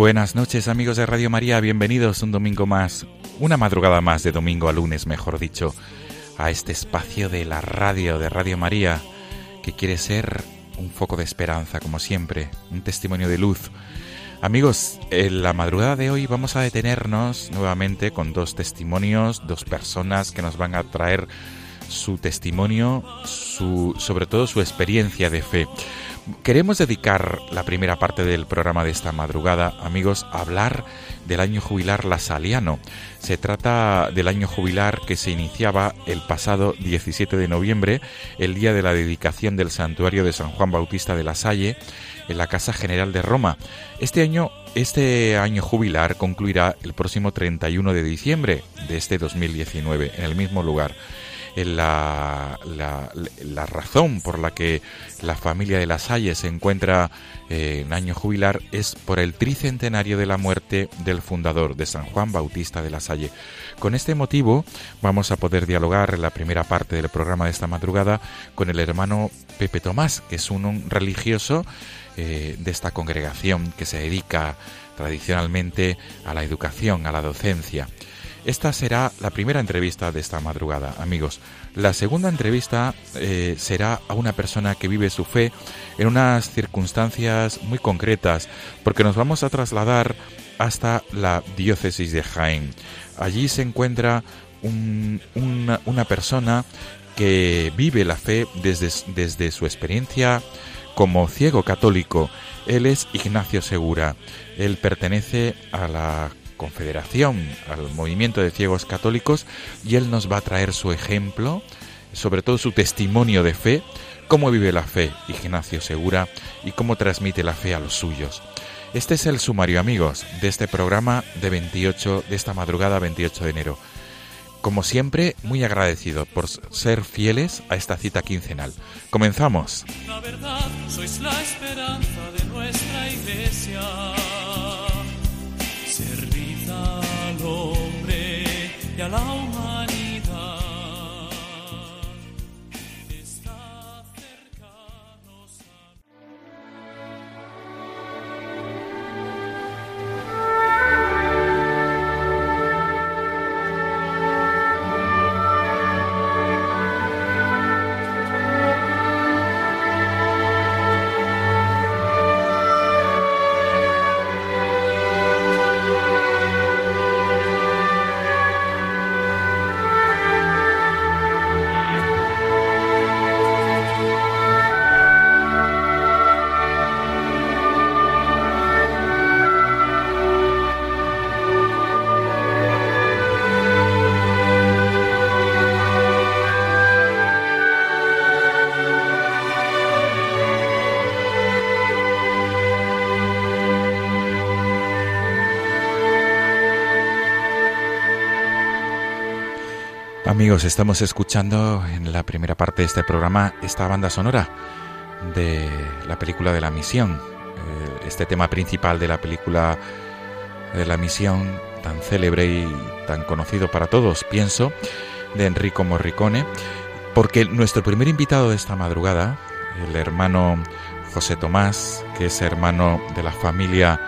Buenas noches amigos de Radio María, bienvenidos un domingo más, una madrugada más de domingo a lunes, mejor dicho, a este espacio de la radio, de Radio María, que quiere ser un foco de esperanza, como siempre, un testimonio de luz. Amigos, en la madrugada de hoy vamos a detenernos nuevamente con dos testimonios, dos personas que nos van a traer su testimonio, su, sobre todo su experiencia de fe. Queremos dedicar la primera parte del programa de esta madrugada, amigos, a hablar del año jubilar lasaliano. Se trata del año jubilar que se iniciaba el pasado 17 de noviembre, el día de la dedicación del santuario de San Juan Bautista de la Salle, en la Casa General de Roma. Este año, este año jubilar concluirá el próximo 31 de diciembre de este 2019, en el mismo lugar la, la, razón por la que la familia de la Salle se encuentra eh, en año jubilar es por el tricentenario de la muerte del fundador de San Juan Bautista de la Salle. Con este motivo vamos a poder dialogar en la primera parte del programa de esta madrugada con el hermano Pepe Tomás, que es un religioso eh, de esta congregación que se dedica tradicionalmente a la educación, a la docencia. Esta será la primera entrevista de esta madrugada, amigos. La segunda entrevista eh, será a una persona que vive su fe en unas circunstancias muy concretas, porque nos vamos a trasladar hasta la diócesis de Jaén. Allí se encuentra un, una, una, persona que vive la fe desde, desde su experiencia como ciego católico. Él es Ignacio Segura. Él pertenece a la confederación, al movimiento de ciegos católicos, y él nos va a traer su ejemplo, sobre todo su testimonio de fe, cómo vive la fe Ignacio Segura y cómo transmite la fe a los suyos. Este es el sumario, amigos, de este programa de 28 de esta madrugada 28 de enero. Como siempre, muy agradecido por ser fieles a esta cita quincenal. Comenzamos. La verdad, sois la esperanza de nuestra iglesia. Hombre y a la Amigos, estamos escuchando en la primera parte de este programa esta banda sonora de la película de la misión, eh, este tema principal de la película de la misión tan célebre y tan conocido para todos, pienso, de Enrico Morricone, porque nuestro primer invitado de esta madrugada, el hermano José Tomás, que es hermano de la familia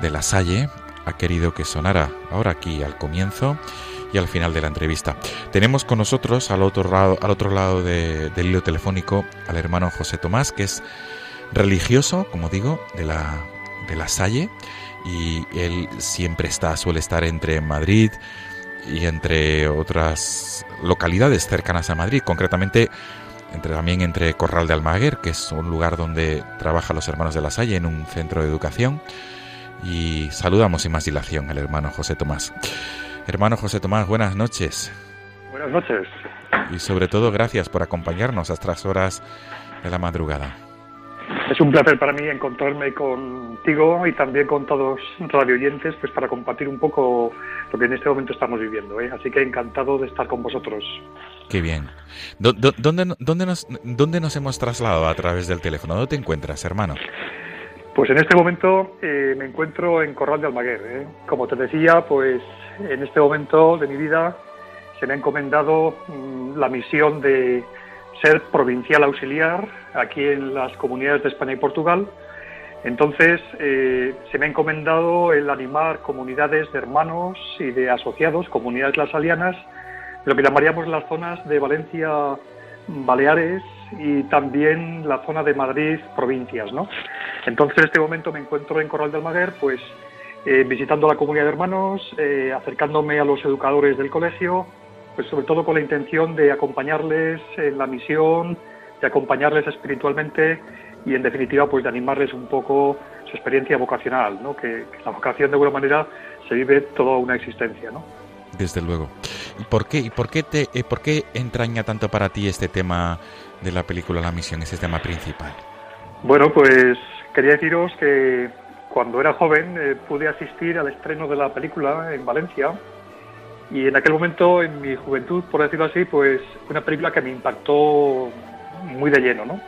de la Salle, ha querido que sonara ahora aquí al comienzo y al final de la entrevista. Tenemos con nosotros al otro lado, al otro lado del hilo telefónico al hermano José Tomás, que es religioso, como digo, de la, de la Salle, y él siempre está, suele estar entre Madrid y entre otras localidades cercanas a Madrid, concretamente entre, también entre Corral de Almaguer, que es un lugar donde trabajan los hermanos de la Salle en un centro de educación. Y saludamos sin más dilación al hermano José Tomás. Hermano José Tomás, buenas noches. Buenas noches. Y sobre todo, gracias por acompañarnos a estas horas de la madrugada. Es un placer para mí encontrarme contigo y también con todos los radio oyentes pues para compartir un poco lo que en este momento estamos viviendo. ¿eh? Así que encantado de estar con vosotros. Qué bien. ¿Dónde, dónde, nos, ¿Dónde nos hemos trasladado a través del teléfono? ¿Dónde te encuentras, hermano? Pues en este momento eh, me encuentro en Corral de Almaguer. ¿eh? Como te decía, pues en este momento de mi vida se me ha encomendado mm, la misión de ser provincial auxiliar aquí en las comunidades de España y Portugal. Entonces, eh, se me ha encomendado el animar comunidades de hermanos y de asociados, comunidades lasalianas, lo que llamaríamos las zonas de Valencia, Baleares y también la zona de Madrid, provincias, ¿no? Entonces, en este momento me encuentro en Corral del Almaguer, pues eh, visitando la comunidad de hermanos, eh, acercándome a los educadores del colegio, pues sobre todo con la intención de acompañarles en la misión, de acompañarles espiritualmente y en definitiva pues de animarles un poco su experiencia vocacional, ¿no? que, la vocación de alguna manera se vive toda una existencia. ¿no? Desde luego. ¿Y por qué, y por qué, te, eh, por qué entraña tanto para ti este tema de la película La Misión, ese tema principal? Bueno, pues quería deciros que cuando era joven eh, pude asistir al estreno de la película en Valencia y en aquel momento, en mi juventud, por decirlo así, pues una película que me impactó muy de lleno, ¿no?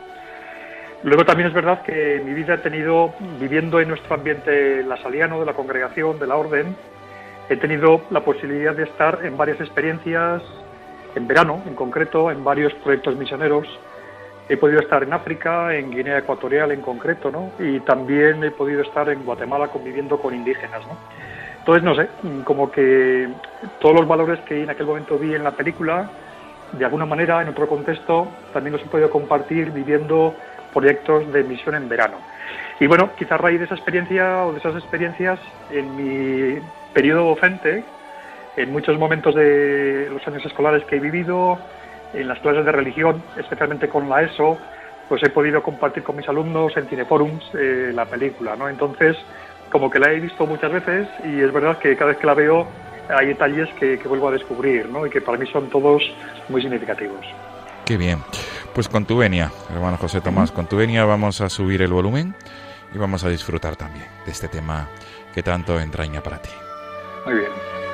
Luego también es verdad que mi vida he tenido, viviendo en nuestro ambiente lasaliano, de la congregación, de la orden, he tenido la posibilidad de estar en varias experiencias, en verano en concreto, en varios proyectos misioneros. He podido estar en África, en Guinea Ecuatorial en concreto, ¿no? Y también he podido estar en Guatemala conviviendo con indígenas, ¿no? Entonces, no sé, como que todos los valores que en aquel momento vi en la película, de alguna manera, en otro contexto, también los he podido compartir viviendo proyectos de misión en verano. Y bueno, quizás a raíz de esa experiencia o de esas experiencias, en mi periodo docente, en muchos momentos de los años escolares que he vivido, en las clases de religión, especialmente con la ESO, pues he podido compartir con mis alumnos en Cineforums eh, la película, ¿no? Entonces, como que la he visto muchas veces y es verdad que cada vez que la veo hay detalles que, vuelvo a descubrir ¿no? y que para mí son todos muy significativos. Qué bien. Pues con tu venia, hermano José Tomás, con tu venia vamos a subir el volumen y vamos a disfrutar también de este tema que tanto entraña para ti. Muy bien.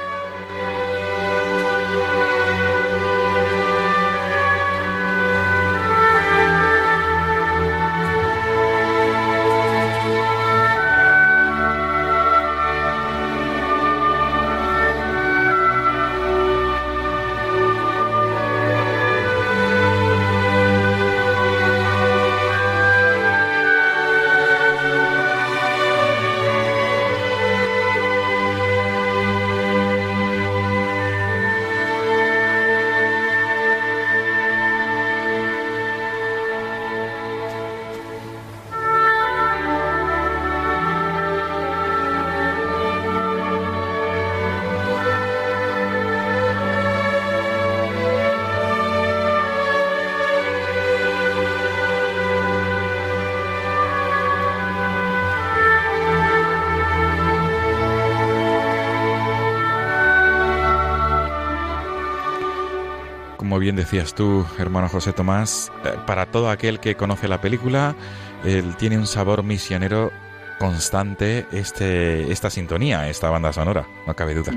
Bien decías tú, hermano José Tomás, eh, para todo aquel que conoce la película, él tiene un sabor misionero constante este, esta sintonía, esta banda sonora, no cabe duda.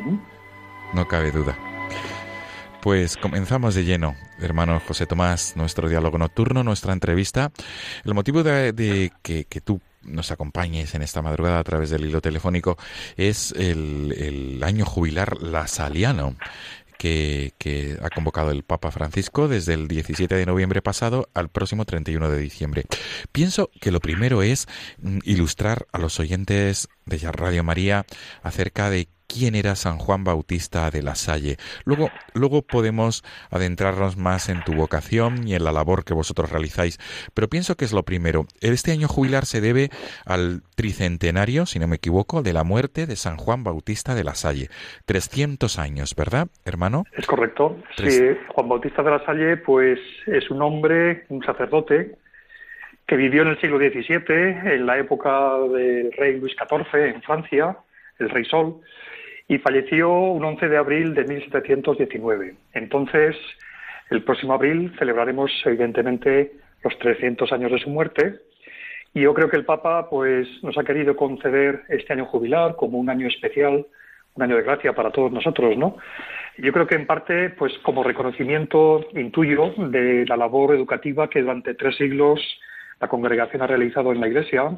No cabe duda. Pues comenzamos de lleno, hermano José Tomás, nuestro diálogo nocturno, nuestra entrevista. El motivo de, que, tú nos acompañes en esta madrugada a través del hilo telefónico es el, el año jubilar lasaliano que, ha convocado el Papa Francisco desde el 17 de noviembre pasado al próximo 31 de diciembre. Pienso que lo primero es mm, ilustrar a los oyentes de Radio María acerca de quién era San Juan Bautista de la Salle. Luego, luego podemos adentrarnos más en tu vocación y en la labor que vosotros realizáis, pero pienso que es lo primero. Este año jubilar se debe al tricentenario, si no me equivoco, de la muerte de San Juan Bautista de la Salle. 300 años, ¿verdad, hermano? Es correcto. Sí, Juan Bautista de la Salle, pues es un hombre, un sacerdote, que vivió en el siglo XVII, en la época del rey Luis XIV en Francia, el rey Sol, y falleció un 11 de abril de 1719. Entonces, el próximo abril celebraremos evidentemente los 300 años de su muerte y yo creo que el Papa pues nos ha querido conceder este año jubilar como un año especial, un año de gracia para todos nosotros, ¿no? Yo creo que en parte pues como reconocimiento intuyo de la labor educativa que durante tres siglos la congregación ha realizado en la Iglesia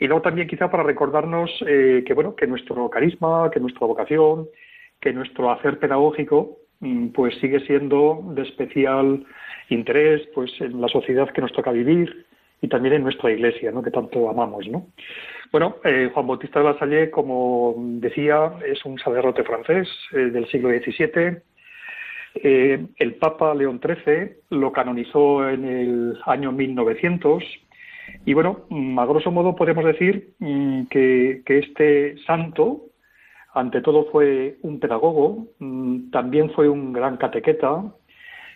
y luego también quizá para recordarnos eh, que bueno que nuestro carisma, que nuestra vocación, que nuestro hacer pedagógico mm, pues sigue siendo de especial interés pues en la sociedad que nos toca vivir y también en nuestra iglesia, ¿no? que tanto amamos, ¿no? Bueno, eh, Juan Bautista de la Salle, como decía, es un sacerdote francés eh, del siglo XVII. el Papa León XIII lo canonizó en el año 1900 y bueno, mm, a grosso modo podemos decir mm, que, este santo, ante todo, fue un pedagogo, mm, también fue un gran catequeta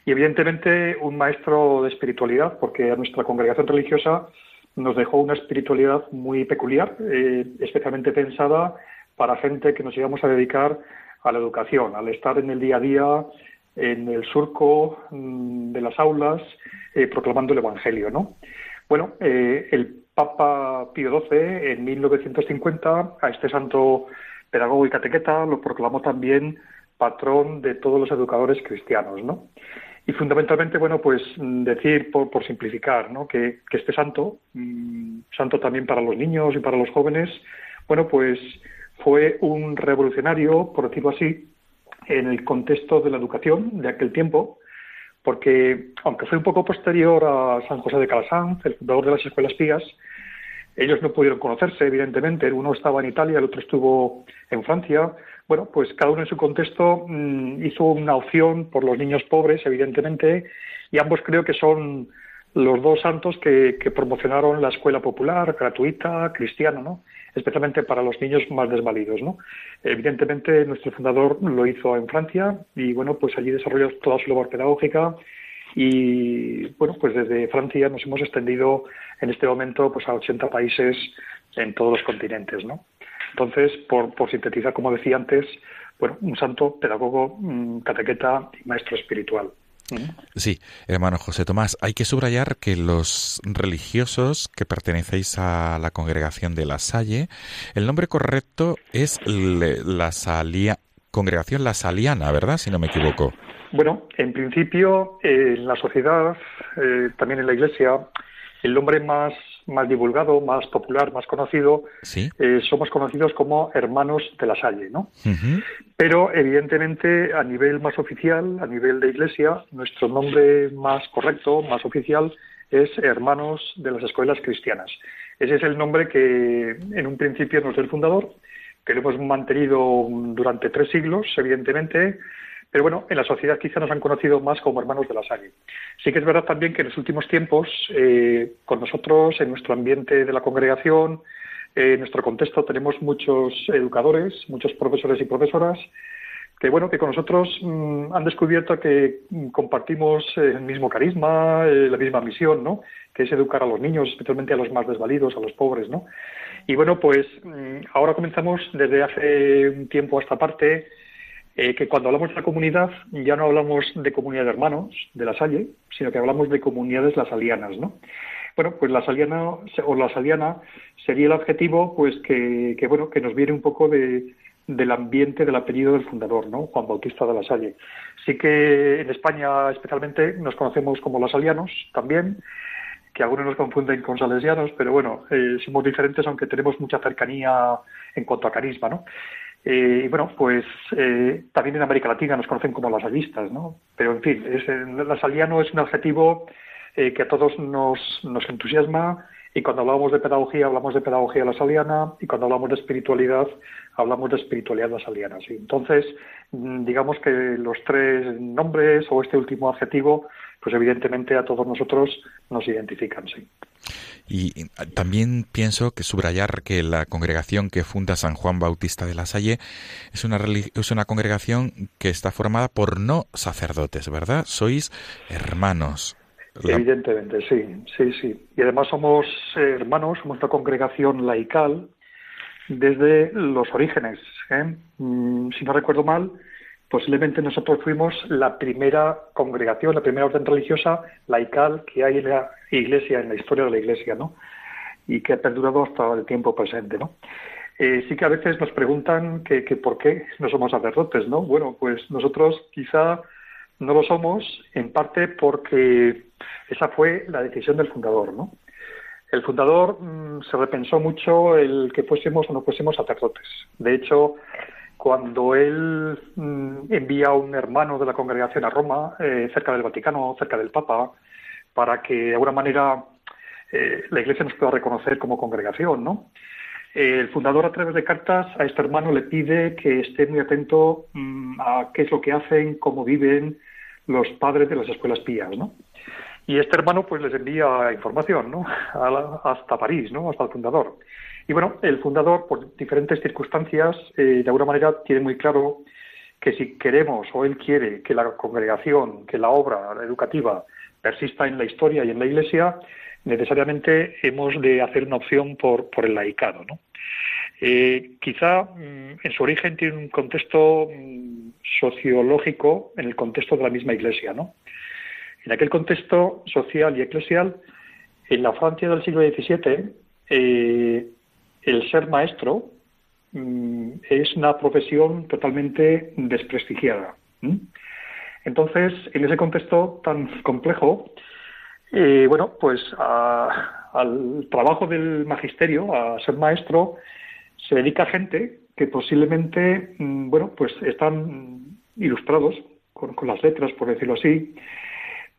y evidentemente un maestro de espiritualidad, porque a nuestra congregación religiosa nos dejó una espiritualidad muy peculiar, eh, especialmente pensada para gente que nos íbamos a dedicar a la educación, al estar en el día a día, en el surco de las aulas, eh, proclamando el Evangelio, ¿no? Bueno, eh, el Papa Pío XII en 1950 a este santo pedagogo y catequeta lo proclamó también patrón de todos los educadores cristianos, ¿no? Y fundamentalmente, bueno, pues decir, por, simplificar, ¿no? Que, este santo, mm, santo también para los niños y para los jóvenes, bueno, pues fue un revolucionario, por decirlo así, en el contexto de la educación de aquel tiempo, porque aunque fue un poco posterior a San José de Calasanz, el fundador de las escuelas pías, ellos no pudieron conocerse, evidentemente. Uno estaba en Italia, el otro estuvo en Francia. Bueno, pues cada uno en su contexto mm, hizo una opción por los niños pobres, evidentemente, y ambos creo que son los dos santos que, que promocionaron la escuela popular, gratuita, cristiana, ¿no? Especialmente para los niños más desvalidos. ¿no? Evidentemente, nuestro fundador lo hizo en Francia y bueno, pues allí desarrolló toda su labor pedagógica y bueno, pues desde Francia nos hemos extendido en este momento pues a 80 países en todos los continentes. ¿no? Entonces, por, por sintetizar, como decía antes, bueno, un santo, pedagogo, mm, catequeta y maestro espiritual. Sí, hermano José Tomás, hay que subrayar que los religiosos que pertenecéis a la congregación de la Salle, el nombre correcto es la Salia, congregación La Saliana, ¿verdad? Si no me equivoco. Bueno, en principio, en la sociedad, eh, también en la iglesia, el nombre más más divulgado, más popular, más conocido, eh, somos conocidos como hermanos de la Salle, ¿no? Pero evidentemente a nivel más oficial, a nivel de iglesia, nuestro nombre más correcto, más oficial, es hermanos de las escuelas cristianas. Ese es el nombre que en un principio nos dio el fundador, que lo hemos mantenido durante tres siglos, evidentemente, pero bueno, en la sociedad quizá nos han conocido más como hermanos de la Salle. Sí que es verdad también que en los últimos tiempos, eh, con nosotros, en nuestro ambiente de la congregación, en nuestro contexto, tenemos muchos educadores, muchos profesores y profesoras que bueno que con nosotros mm, han descubierto que mm, compartimos el mismo carisma, eh, la misma misión, ¿no? Que es educar a los niños, especialmente a los más desvalidos, a los pobres, ¿no? Y bueno, pues mm, ahora comenzamos desde hace un tiempo a esta parte eh, que cuando hablamos de la comunidad ya no hablamos de comunidad de hermanos de la Salle, sino que hablamos de comunidades lasalianas, ¿no? Bueno, pues la saliana o la saliana sería el adjetivo, pues que, bueno, que nos viene un poco de, del ambiente del apellido del fundador, ¿no? Juan Bautista de la Salle. Sí que en España especialmente nos conocemos como lasalianos también, que algunos nos confunden con salesianos, pero bueno, eh, somos diferentes aunque tenemos mucha cercanía en cuanto a carisma, ¿no? Eh, y bueno, pues eh, también en América Latina nos conocen como las allistas, ¿no? Pero en fin, es, el saliano es un adjetivo eh, que a todos nos, nos entusiasma, Y cuando hablamos de pedagogía, hablamos de pedagogía lasaliana, y cuando hablamos de espiritualidad, hablamos de espiritualidad lasaliana. ¿sí? Entonces, mm, digamos que los tres nombres o este último adjetivo, pues evidentemente a todos nosotros nos identifican, sí. Y también pienso que subrayar que la congregación que funda San Juan Bautista de la Salle es una, es una congregación que está formada por no sacerdotes, ¿verdad? Sois hermanos. Evidentemente, sí, sí, sí. Y además somos hermanos, somos una congregación laical desde los orígenes. ¿eh? Mm, si no recuerdo mal, posiblemente nosotros fuimos la primera congregación, la primera orden religiosa laical que hay en la Iglesia, en la historia de la Iglesia, ¿no? Y que ha perdurado hasta el tiempo presente, ¿no? Eh, sí que a veces nos preguntan que, por qué no somos sacerdotes, ¿no? Bueno, pues nosotros quizá no lo somos en parte porque esa fue la decisión del fundador, ¿no? El fundador mm, se repensó mucho el que fuésemos o no fuésemos sacerdotes. De hecho, cuando él mm, envía a un hermano de la congregación a Roma, eh, cerca del Vaticano, cerca del Papa, para que de alguna manera eh, la Iglesia nos pueda reconocer como congregación, ¿no? el fundador, a través de cartas, a este hermano le pide que esté muy atento mm, a qué es lo que hacen, cómo viven los padres de las escuelas pías, ¿no? Y este hermano, pues, les envía información, ¿no? hasta París, ¿no? Hasta el fundador. Y bueno, el fundador, por diferentes circunstancias, eh, de alguna manera tiene muy claro que si queremos o él quiere que la congregación, que la obra educativa persista en la historia y en la Iglesia, necesariamente hemos de hacer una opción por, el laicado. ¿no? Eh, quizá mm, en su origen tiene un contexto mm, sociológico en el contexto de la misma Iglesia. ¿no? En aquel contexto social y eclesial, en la Francia del siglo XVII, eh, el ser maestro mm, es una profesión totalmente desprestigiada. Entonces, en ese contexto tan complejo, eh, bueno, pues al trabajo del magisterio, a ser maestro, se dedica gente que posiblemente, mm, bueno, pues están ilustrados con, con, las letras, por decirlo así,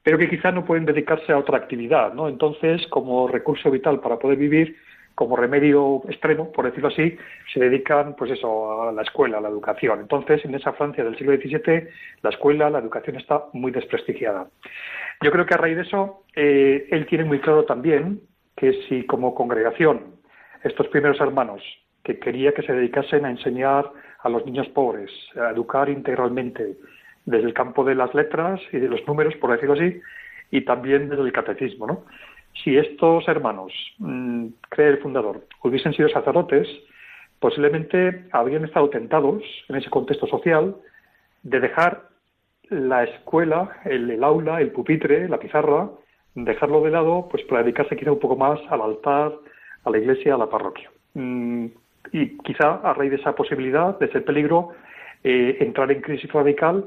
pero que quizá no pueden dedicarse a otra actividad, ¿no? Entonces, como recurso vital para poder vivir, como remedio extremo, por decirlo así, se dedican, pues eso, a la escuela, a la educación. Entonces, en esa Francia del siglo XVII, la escuela, la educación está muy desprestigiada. Yo creo que a raíz de eso, eh, él tiene muy claro también que si como congregación, estos primeros hermanos, que quería que se dedicasen a enseñar a los niños pobres, a educar integralmente, desde el campo de las letras y de los números, por decirlo así, y también desde el catecismo, ¿no? Si estos hermanos, mm, cree el fundador, hubiesen sido sacerdotes, posiblemente habrían estado tentados en ese contexto social de dejar la escuela, el, aula, el pupitre, la pizarra, dejarlo de lado, pues para dedicarse quizá un poco más al altar, a la iglesia, a la parroquia. Mm, y quizá a raíz de esa posibilidad, de ese peligro, eh, entrar en crisis radical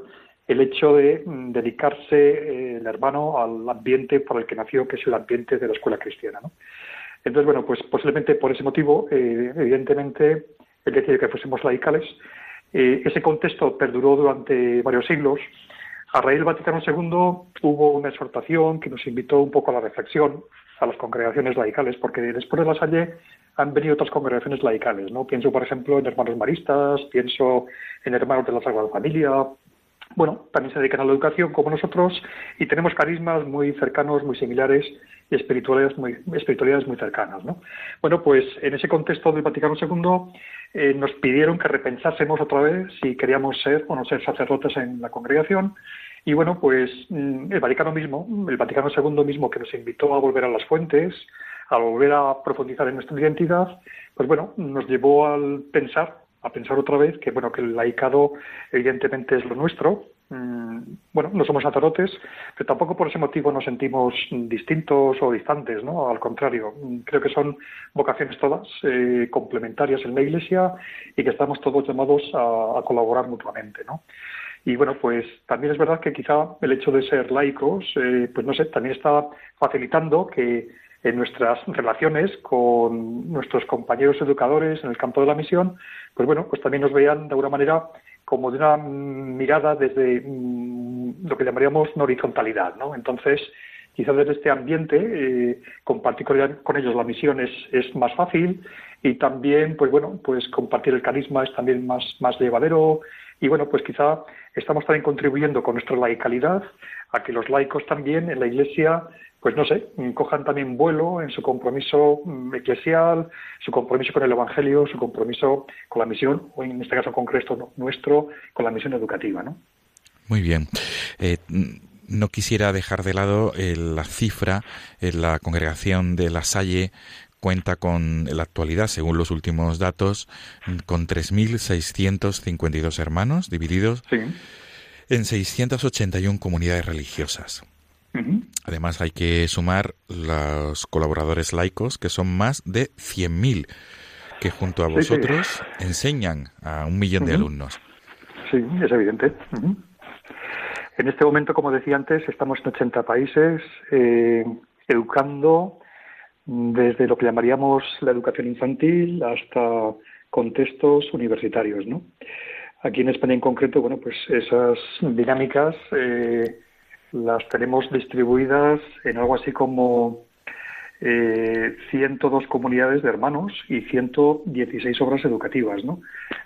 el hecho de mm, dedicarse eh, el hermano al ambiente por el que nació, que es el ambiente de la escuela cristiana. ¿no? Entonces, bueno, pues posiblemente por ese motivo, eh, evidentemente, el decir que fuésemos laicales, eh, ese contexto perduró durante varios siglos. A raíz del Vaticano II hubo una exhortación que nos invitó un poco a la reflexión a las congregaciones laicales, porque después de la Salle han venido otras congregaciones laicales, ¿no? Pienso, por ejemplo, en hermanos maristas, pienso en hermanos de la Sagrada Familia, bueno, también se dedican a la educación como nosotros y tenemos carismas muy cercanos, muy similares y espiritualidades muy, espiritualidades muy cercanas. ¿no? Bueno, pues en ese contexto del Vaticano II eh, nos pidieron que repensásemos otra vez si queríamos ser o no ser sacerdotes en la congregación y bueno, pues mm, el Vaticano mismo, el Vaticano II mismo que nos invitó a volver a las fuentes, a volver a profundizar en nuestra identidad, pues bueno, nos llevó al pensar a pensar otra vez que bueno que el laicado evidentemente es lo nuestro. Mm, bueno no somos sacerdotes pero tampoco por ese motivo nos sentimos distintos o distantes no al contrario mm, creo que son vocaciones todas eh, complementarias en la Iglesia y que estamos todos llamados a, colaborar mutuamente no y bueno, pues también es verdad que quizá el hecho de ser laicos, eh, pues no sé, también está facilitando que en nuestras relaciones con nuestros compañeros educadores en el campo de la misión, pues bueno, pues también nos vean de alguna manera como de una mirada desde mm, lo que llamaríamos una horizontalidad, ¿no? Entonces, quizás desde este ambiente eh, compartir con ellos la misión es, es más fácil y también, pues bueno, pues compartir el carisma es también más, más llevadero y bueno, pues quizá estamos también contribuyendo con nuestra laicalidad a que los laicos también en la Iglesia pues no sé, cojan también vuelo en su compromiso mm, eclesial, su compromiso con el Evangelio, su compromiso con la misión, o en este caso concreto nuestro, con la misión educativa, ¿no? Muy bien. Eh, no quisiera dejar de lado eh, la cifra, en eh, la congregación de La Salle cuenta con, en la actualidad, según los últimos datos, con 3.652 hermanos divididos en 681 comunidades religiosas. Además hay que sumar los colaboradores laicos, que son más de 100.000, que junto a vosotros enseñan a un millón de alumnos. Sí, es evidente. En este momento, como decía antes, estamos en 80 países eh, educando desde lo que llamaríamos la educación infantil hasta contextos universitarios, ¿no? Aquí en España en concreto, bueno, pues esas dinámicas eh, las tenemos distribuidas en algo así como eh, 102 comunidades de hermanos y 116 obras educativas, ¿no?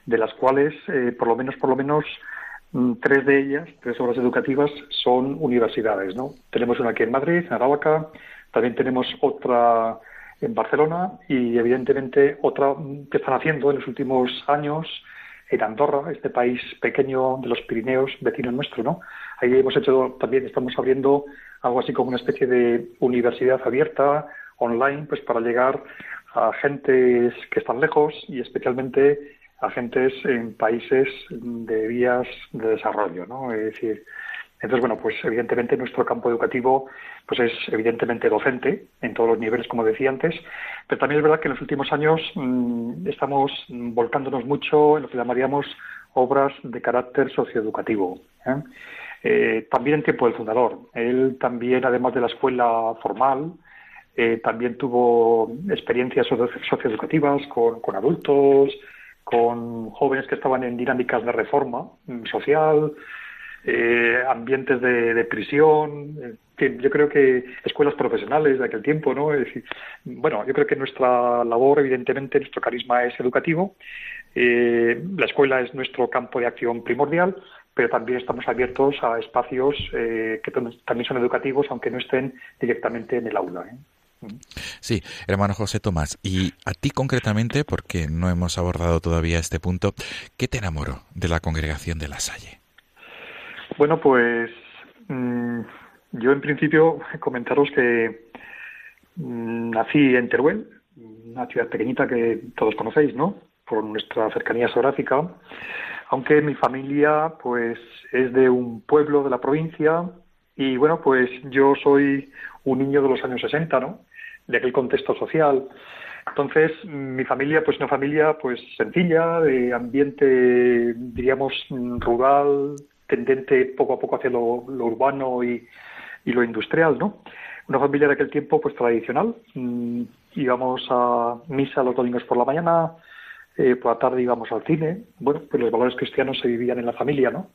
De las cuales, eh, por lo menos, por lo menos, mm, tres de ellas, tres obras educativas, son universidades, ¿no? Tenemos una aquí en Madrid, en Arauca, también tenemos otra en Barcelona y, evidentemente, otra que están haciendo en los últimos años en Andorra, este país pequeño de los Pirineos, vecino nuestro, ¿no? Ahí hemos hecho también, estamos abriendo algo así como una especie de universidad abierta, online, pues para llegar a gentes que están lejos y especialmente a gentes en países de vías de desarrollo, ¿no? Es decir, entonces, bueno, pues evidentemente nuestro campo educativo pues es evidentemente docente en todos los niveles, como decía antes, pero también es verdad que en los últimos años mm, estamos volcándonos mucho en lo que llamaríamos obras de carácter socioeducativo. ¿eh? Eh, también en tiempo del fundador. Él también, además de la escuela formal, eh, también tuvo experiencias socioeducativas con, adultos, con jóvenes que estaban en dinámicas de reforma mm, social, eh, ambientes de, prisión, yo creo que escuelas profesionales de aquel tiempo, ¿no? Es decir, bueno, yo creo que nuestra labor, evidentemente, nuestro carisma es educativo, eh, la escuela es nuestro campo de acción primordial, pero también estamos abiertos a espacios eh, que también son educativos, aunque no estén directamente en el aula. Sí, hermano José Tomás, y a ti concretamente, porque no hemos abordado todavía este punto, ¿qué te enamoró de la congregación de la Salle? Bueno, pues mm, yo en principio comentaros que mm, nací en Teruel, una ciudad pequeñita que todos conocéis, ¿no? Por nuestra cercanía geográfica, aunque mi familia pues es de un pueblo de la provincia y bueno, pues yo soy un niño de los años 60, ¿no? De aquel contexto social. Entonces, mi familia, pues una familia pues sencilla, de ambiente, diríamos, rural, tendente poco a poco hacia lo, urbano y, lo industrial, ¿no? Una familia de aquel tiempo, pues tradicional. Mm, íbamos a misa los domingos por la mañana, eh, por la tarde íbamos al cine. Bueno, pues los valores cristianos se vivían en la familia, ¿no?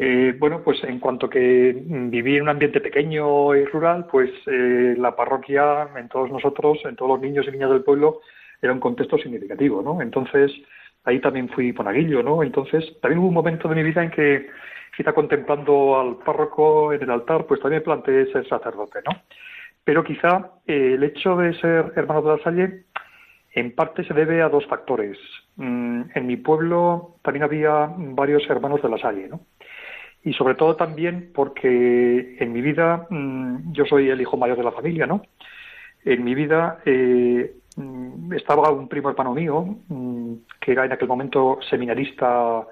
Eh, bueno, pues en cuanto que viví en un ambiente pequeño y rural, pues eh, la parroquia, en todos nosotros, en todos los niños y niñas del pueblo, era un contexto significativo, ¿no? Entonces, ahí también fui ponaguillo, ¿no? Entonces, también hubo un momento de mi vida en que quizá contemplando al párroco en el altar, pues también planteé ser sacerdote, ¿no? Pero quizá eh, el hecho de ser hermano de la Salle en parte se debe a dos factores. Mm, en mi pueblo también había varios hermanos de la Salle, ¿no? Y sobre todo también porque en mi vida, mm, yo soy el hijo mayor de la familia, ¿no? En mi vida eh, estaba un primo hermano mío, que era en aquel momento seminarista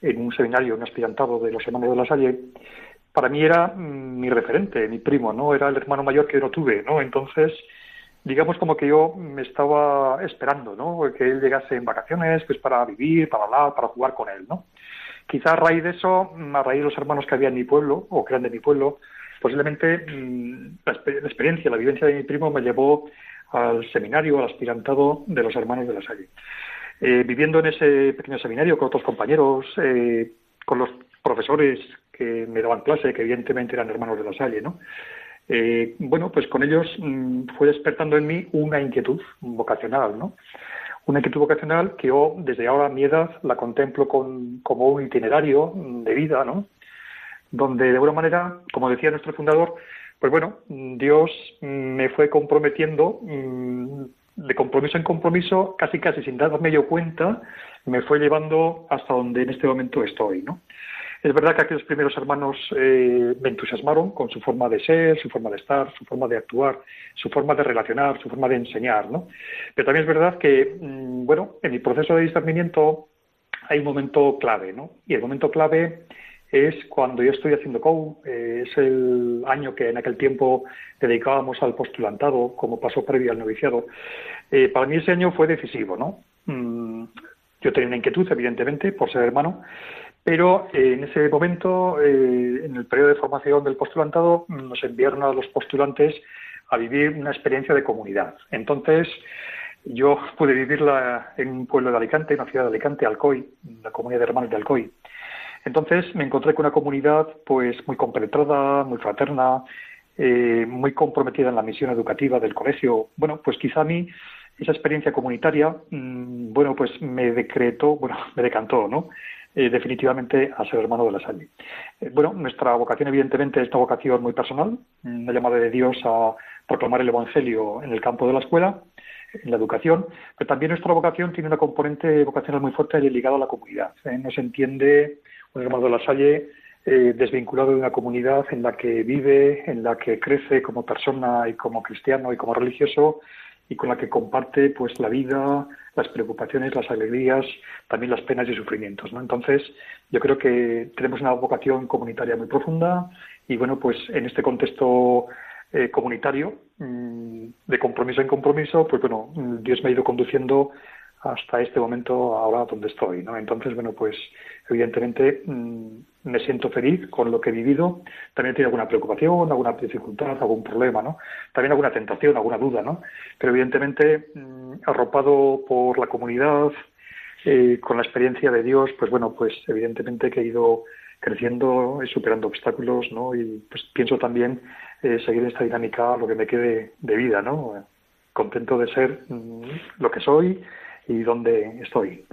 en un seminario, un aspirantado de los hermanos de la Salle, para mí era mm, mi referente, mi primo, ¿no? Era el hermano mayor que no tuve, ¿no? Entonces, digamos como que yo me estaba esperando, ¿no? Que él llegase en vacaciones, pues para vivir, para hablar, para jugar con él, ¿no? Quizá a raíz de eso, mm, a raíz de los hermanos que había en mi pueblo, o que eran de mi pueblo, posiblemente mm, la, experiencia, la vivencia de mi primo me llevó al seminario, al aspirantado de los hermanos de la Salle. Eh, viviendo en ese pequeño seminario con otros compañeros, eh, con los profesores que me daban clase, que evidentemente eran hermanos de la Salle, ¿no? eh, bueno, pues con ellos mm, fue despertando en mí una inquietud vocacional, ¿no? Una inquietud vocacional que yo, desde ahora a mi edad, la contemplo como un itinerario de vida, ¿no? Donde, de alguna manera, como decía nuestro fundador, pues bueno, Dios me fue comprometiendo mm, de compromiso en compromiso, casi casi sin darme yo cuenta, me fue llevando hasta donde en este momento estoy, ¿no? Es verdad que aquellos primeros hermanos eh, me entusiasmaron con su forma de ser, su forma de estar, su forma de actuar, su forma de relacionar, su forma de enseñar, ¿no? Pero también es verdad que, mm, bueno, en mi proceso de discernimiento hay un momento clave, ¿no? Y el momento clave es cuando yo estoy haciendo COU, eh, es el año que en aquel tiempo dedicábamos al postulantado, como pasó previo al noviciado. Eh, para mí ese año fue decisivo, ¿no? Mm, yo tenía una inquietud, evidentemente, por ser hermano, pero eh, en ese momento, eh, en el periodo de formación del postulantado, nos enviaron a los postulantes a vivir una experiencia de comunidad. Entonces, yo pude vivirla en un pueblo de Alicante, en una ciudad de Alicante, Alcoy, la comunidad de hermanos de Alcoy. Entonces me encontré con una comunidad pues muy compenetrada, muy fraterna, eh, muy comprometida en la misión educativa del colegio. Bueno, pues quizá a mí esa experiencia comunitaria, mm, bueno, pues me decretó, bueno, me decantó, ¿no? Eh, definitivamente a ser hermano de la Salle. Eh, bueno, nuestra vocación evidentemente es una vocación muy personal, una llamada de Dios a proclamar el Evangelio en el campo de la escuela, en la educación, pero también nuestra vocación tiene una componente vocacional muy fuerte ligada a la comunidad. ¿eh? No se entiende un hermano de la Salle desvinculado de una comunidad en la que vive, en la que crece como persona y como cristiano y como religioso y con la que comparte pues la vida, las preocupaciones, las alegrías, también las penas y sufrimientos. ¿no? Entonces, yo creo que tenemos una vocación comunitaria muy profunda y bueno, pues en este contexto eh, comunitario, mm, de compromiso en compromiso, pues bueno, Dios me ha ido conduciendo hasta este momento ahora donde estoy, ¿no? Entonces, bueno, pues evidentemente mm, me siento feliz con lo que he vivido. También he tenido alguna preocupación, alguna dificultad, algún problema, ¿no? También alguna tentación, alguna duda, ¿no? Pero evidentemente, mm, arropado por la comunidad, eh, con la experiencia de Dios, pues bueno, pues evidentemente que he ido creciendo y superando obstáculos, ¿no? Y pues pienso también eh, seguir esta dinámica lo que me quede de vida, ¿no? Contento de ser mm, lo que soy y dónde estoy.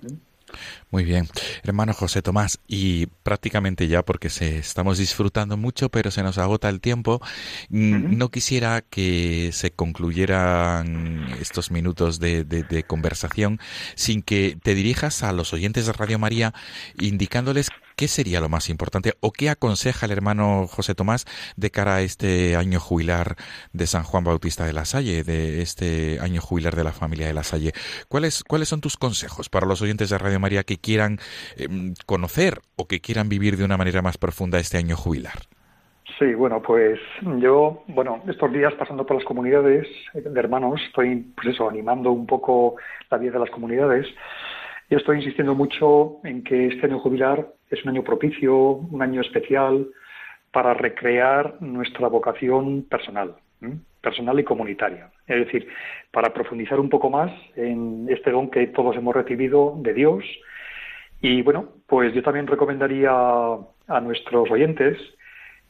Muy bien, hermano José Tomás, y prácticamente ya porque se estamos disfrutando mucho, pero se nos agota el tiempo. Mm, no quisiera que se concluyeran estos minutos de, de, conversación sin que te dirijas a los oyentes de Radio María indicándoles ¿qué sería lo más importante o qué aconseja el hermano José Tomás de cara a este año jubilar de San Juan Bautista de la Salle, de este año jubilar de la familia de la Salle? ¿Cuáles, cuáles son tus consejos para los oyentes de Radio María que quieran em, conocer o que quieran vivir de una manera más profunda este año jubilar? Sí, bueno, pues yo, bueno, estos días pasando por las comunidades de hermanos, estoy, pues animando un poco la vida de las comunidades. Yo estoy insistiendo mucho en que este año jubilar es un año propicio, un año especial para recrear nuestra vocación personal, personal y comunitaria. Es decir, para profundizar un poco más en este don que todos hemos recibido de Dios. Y bueno, pues yo también recomendaría a nuestros oyentes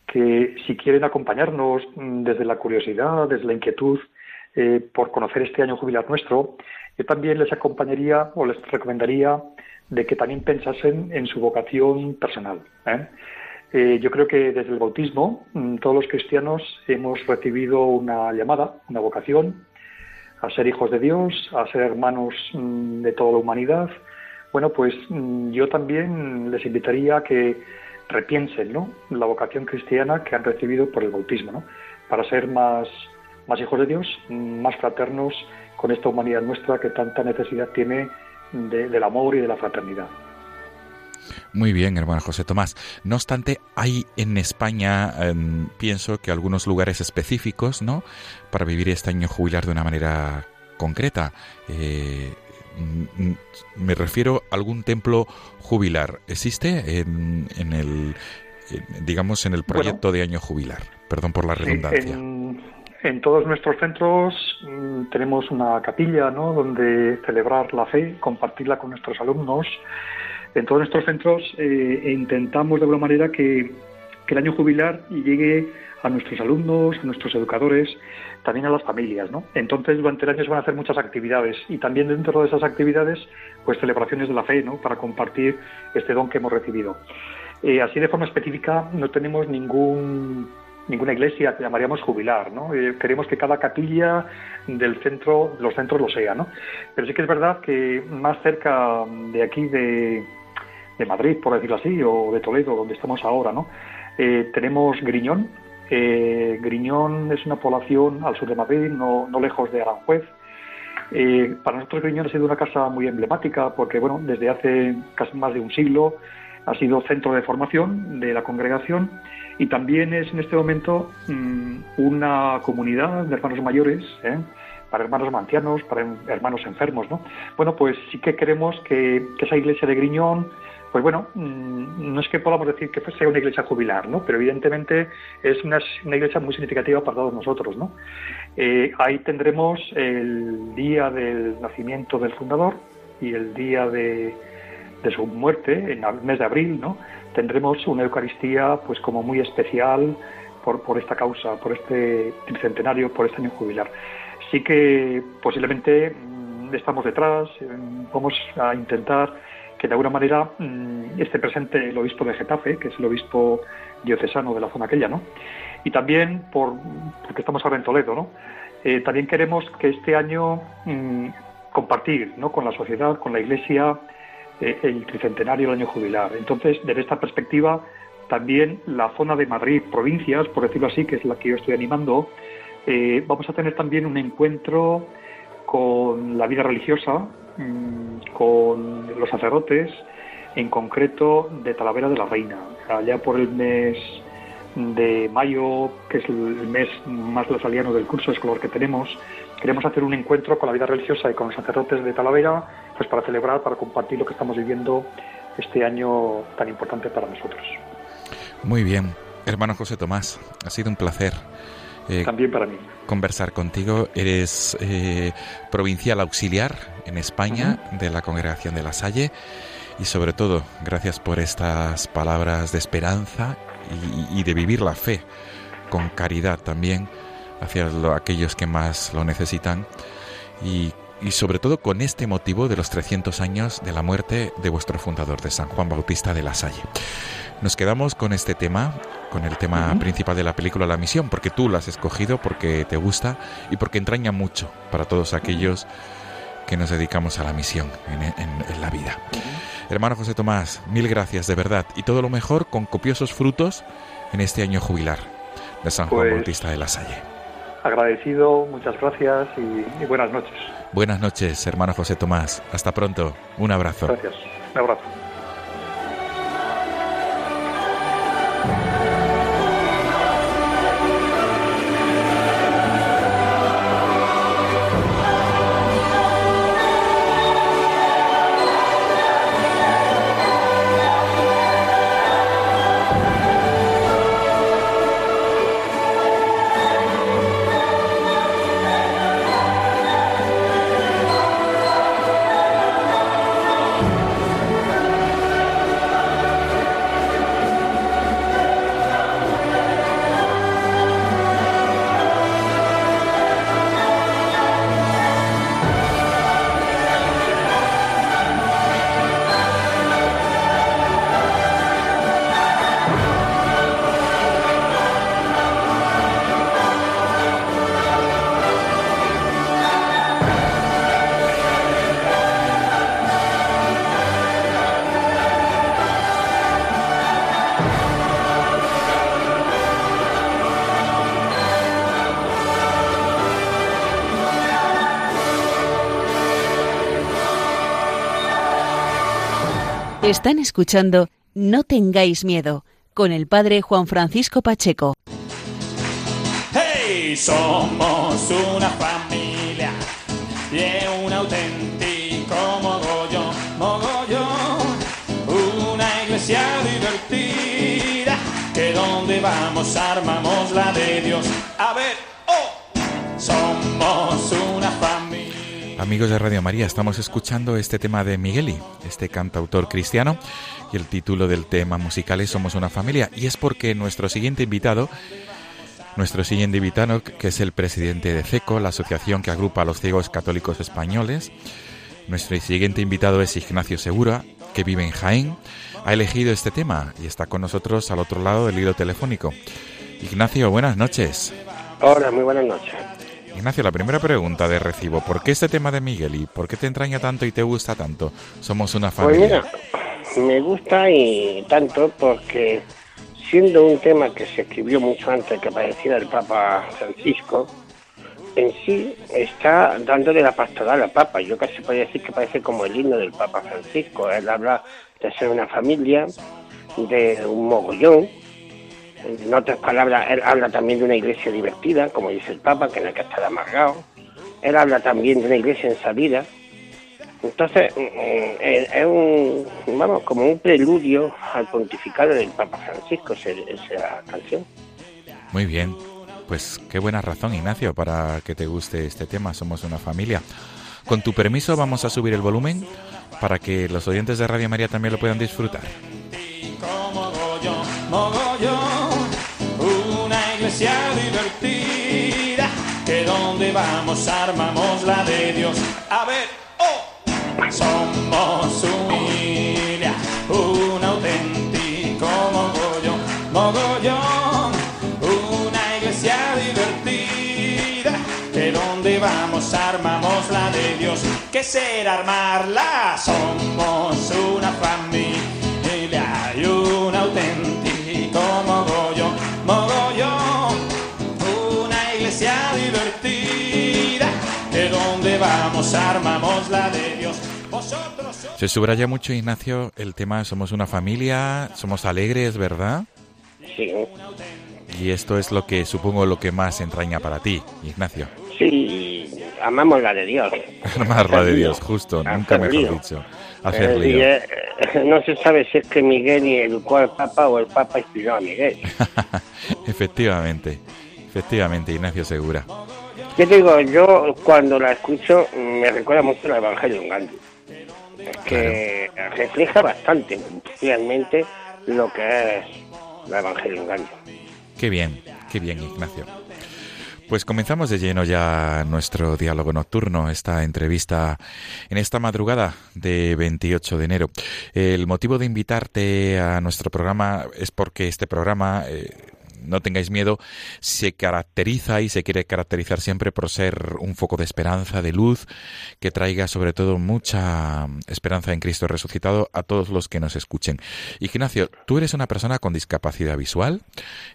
que si quieren acompañarnos mm, desde la curiosidad, desde la inquietud eh, por conocer este año jubilar nuestro, yo también les acompañaría o les recomendaría de que también pensasen en su vocación personal. ¿eh? Eh, yo creo que desde el bautismo mm, todos los cristianos hemos recibido una llamada, una vocación a ser hijos de Dios, a ser hermanos mm, de toda la humanidad. Bueno, pues mm, yo también les invitaría a que repiensen ¿no? la vocación cristiana que han recibido por el bautismo, ¿no? para ser más, más hijos de Dios, más fraternos con esta humanidad nuestra que tanta necesidad tiene del amor y de la fraternidad. Muy bien, hermano José Tomás. No obstante, hay en España, em, pienso que algunos lugares específicos, ¿no? Para vivir este año jubilar de una manera concreta. Eh, me refiero a algún templo jubilar. ¿Existe en, el, digamos, en el proyecto de año jubilar? Perdón por la redundancia. En todos nuestros centros mm, tenemos una capilla, ¿no? Donde celebrar la fe, compartirla con nuestros alumnos. En todos nuestros centros eh, intentamos de alguna manera que, que el año jubilar llegue a nuestros alumnos, a nuestros educadores, también a las familias, ¿no? Entonces durante el año se van a hacer muchas actividades y también dentro de esas actividades, pues celebraciones de la fe, ¿no? Para compartir este don que hemos recibido. Eh, así de forma específica no tenemos ningún ninguna iglesia llamaríamos jubilar, ¿no? Eh, queremos que cada capilla del centro, los centros lo sea, ¿no? Pero sí que es verdad que más cerca de aquí de, de Madrid, por decirlo así, o de Toledo, donde estamos ahora, ¿no? Eh, tenemos Griñón. Eh, Griñón es una población al sur de Madrid, no, no lejos de Aranjuez. Eh, para nosotros Griñón ha sido una casa muy emblemática porque, bueno, desde hace casi más de un siglo ha sido centro de formación de la congregación y también es en este momento mm, una comunidad de hermanos mayores, para hermanos ancianos, para hermanos enfermos, ¿no? Bueno, pues sí que queremos que, que esa iglesia de Griñón pues bueno, mm, no es que podamos decir que sea una iglesia jubilar, ¿no? Pero evidentemente es una, iglesia muy significativa para todos nosotros, ¿no? Eh, ahí tendremos el día del nacimiento del fundador y el día de, su muerte, en el mes de abril, ¿no? Tendremos una Eucaristía, pues como muy especial por, por esta causa, por este tricentenario, por este año jubilar. Sí que posiblemente mm, estamos detrás, eh, vamos a intentar que de alguna manera mm, esté presente el obispo de Getafe, que es el obispo diocesano de la zona aquella, ¿no? Y también, por, porque estamos ahora en Toledo, ¿no? Eh, también queremos que este año mm, compartir ¿no? con la sociedad, con la Iglesia, eh, el tricentenario del año jubilar. Entonces, desde esta perspectiva, también la zona de Madrid, provincias, por decirlo así, que es la que yo estoy animando, eh, vamos a tener también un encuentro con la vida religiosa, Mm, con los sacerdotes, en concreto de Talavera de la Reina. Allá por el mes de mayo, que es el mes más lasaliano del curso escolar que tenemos, queremos hacer un encuentro con la vida religiosa y con los sacerdotes de Talavera, pues para celebrar, para compartir lo que estamos viviendo este año tan importante para nosotros. Muy bien, hermano José Tomás, ha sido un placer. Eh, También para mí. Conversar contigo. Eres eh, provincial auxiliar en España de la Congregación de la Salle y sobre todo gracias por estas palabras de esperanza y, de vivir la fe con caridad también hacia aquellos que más lo necesitan y, y, sobre todo con este motivo de los 300 años de la muerte de vuestro fundador de San Juan Bautista de la Salle. Nos quedamos con este tema, con el tema principal de la película La Misión, porque tú lo has escogido, porque te gusta y porque entraña mucho para todos aquellos que nos dedicamos a la misión en, la vida. Hermano José Tomás, mil gracias de verdad y todo lo mejor con copiosos frutos en este año jubilar de San Juan pues, Bautista de la Salle. Agradecido, muchas gracias y, y buenas noches. Buenas noches, hermano José Tomás. Hasta pronto. Un abrazo. Gracias. Un abrazo. Están escuchando No tengáis miedo con el padre Juan Francisco Pacheco. ¡Hey! Somos una familia y un auténtico mogollón, mogollón. Una iglesia divertida que donde vamos armamos la de Dios. A ver, Amigos de Radio María, estamos escuchando este tema de Migueli, este cantautor cristiano, y el título del tema musical es Somos una familia, y es porque nuestro siguiente invitado, nuestro siguiente invitado, que es el presidente de CECO, la asociación que agrupa a los ciegos católicos españoles, nuestro siguiente invitado es Ignacio Segura, que vive en Jaén, ha elegido este tema y está con nosotros al otro lado del hilo telefónico. Ignacio, buenas noches. Hola, muy buenas noches. Ignacio, la primera pregunta de recibo, ¿por qué este tema de Miguel y por qué te entraña tanto y te gusta tanto? Somos una Pues familia. mira, me gusta y tanto porque siendo un tema que se escribió mucho antes que apareciera el Papa Francisco, en sí está dándole la pastoral al Papa. Yo casi podría decir que parece como el himno del Papa Francisco. Él habla de ser una familia, de un mogollón. En otras palabras, él habla también de una iglesia divertida, como dice el Papa, que no hay que estar amargado. Él habla también de una iglesia en salida. Entonces, mm, eh, es un, vamos, como un preludio al pontificado del Papa Francisco, esa canción. Muy bien. Pues qué buena razón, Ignacio, para que te guste este tema. Somos una familia. Con tu permiso, vamos a subir el volumen para que los oyentes de Radio María también lo puedan disfrutar. Mogollón, una iglesia divertida, que donde vamos armamos la de Dios. A ver, oh, somos familia, un auténtico mogollón, mogollón, una iglesia divertida, que donde vamos armamos la de Dios. Que será armarla, somos una familia vamos armamos la de Dios. Vosotros sois Se subraya mucho, Ignacio, el tema Somos una familia, somos alegres, ¿verdad? Sí, Y esto es lo que supongo lo que más entraña para ti, Ignacio. sí, amamos la de Dios. Más la de Dios, justo, Hacer nunca mejor lío. dicho. Hacer Eh, lío. eh, no se sabe si es que Miguel educó al Papa o el Papa inspiró a Miguel. efectivamente, efectivamente, Ignacio Segura. Yo digo, yo cuando la escucho me recuerda mucho al Evangelio Gandhi. Es que refleja bastante, realmente, lo que es la Evangelio Gandhi. Qué bien, qué bien, Ignacio. Pues comenzamos de lleno ya nuestro diálogo nocturno, esta entrevista en esta madrugada de 28 de enero. El motivo de invitarte a nuestro programa es porque este programa, eh, no tengáis miedo, se caracteriza y se quiere caracterizar siempre por ser un foco de esperanza, de luz, que traiga sobre todo mucha esperanza en Cristo resucitado a todos los que nos escuchen. Ignacio, tú eres una persona con discapacidad visual,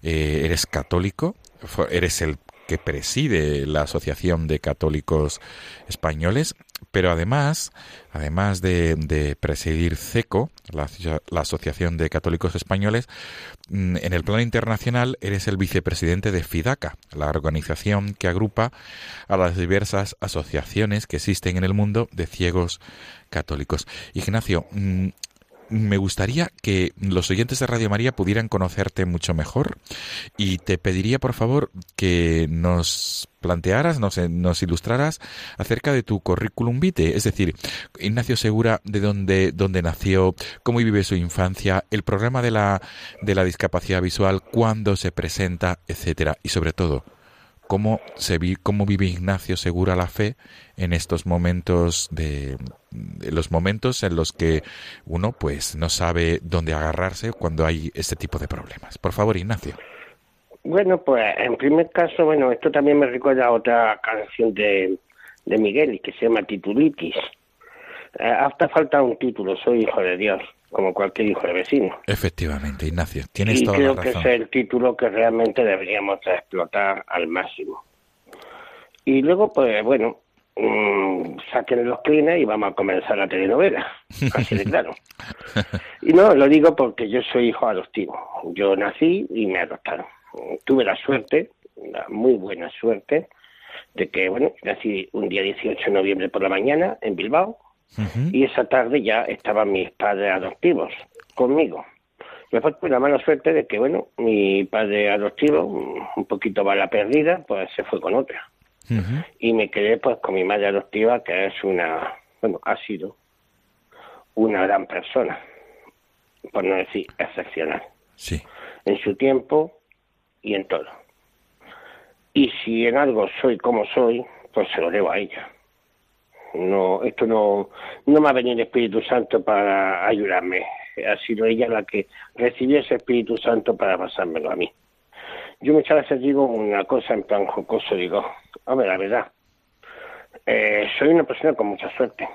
eh, eres católico, eres el que preside la Asociación de Católicos Españoles, pero además, además de, presidir CECO, la, la Asociación de Católicos Españoles, mm, en el plano internacional eres el vicepresidente de FIDACA, la organización que agrupa a las diversas asociaciones que existen en el mundo de ciegos católicos. Ignacio, mm, me gustaría que los oyentes de Radio María pudieran conocerte mucho mejor y te pediría, por favor, que nos plantearas, nos, ilustraras acerca de tu currículum vitae, es decir, Ignacio Segura, de dónde, dónde nació, cómo vive su infancia, el programa de la, de la discapacidad visual, cuándo se presenta, etcétera, y sobre todo, cómo se vi, cómo vive Ignacio Segura la fe en estos momentos de, los momentos en los que uno pues no sabe dónde agarrarse cuando hay este tipo de problemas. Por favor, Ignacio. Bueno, pues en primer caso, bueno, esto también me recuerda a otra canción de, de Miguel que se llama Titulitis. Eh, hasta falta un título, soy hijo de Dios, como cualquier hijo de vecino. Efectivamente, Ignacio, tienes y toda creo la que razón. es el título que realmente deberíamos de explotar al máximo. Y luego, pues bueno, mm, saquen los clines y vamos a comenzar la telenovela, así de claro. Y no, lo digo porque yo soy hijo adoptivo. Yo nací y me adoptaron. Tuve la suerte, la muy buena suerte, de que, bueno, nací un día 18 de noviembre por la mañana en Bilbao Y esa tarde ya estaban mis padres adoptivos conmigo. Después tuve la mala suerte de que, bueno, mi padre adoptivo, un poquito bala perdida, pues se fue con otra. y me quedé pues con mi madre adoptiva, que es una, bueno, ha sido una gran persona, por no decir excepcional. Sí. En su tiempo y en todo. Y si en algo soy como soy, pues se lo debo a ella. No, esto no, no me ha venido el Espíritu Santo para ayudarme. Ha sido ella la que recibió ese Espíritu Santo para pasármelo a mí. Yo muchas veces digo una cosa en plan jocoso, digo, hombre, la verdad, eh, soy una persona con mucha suerte.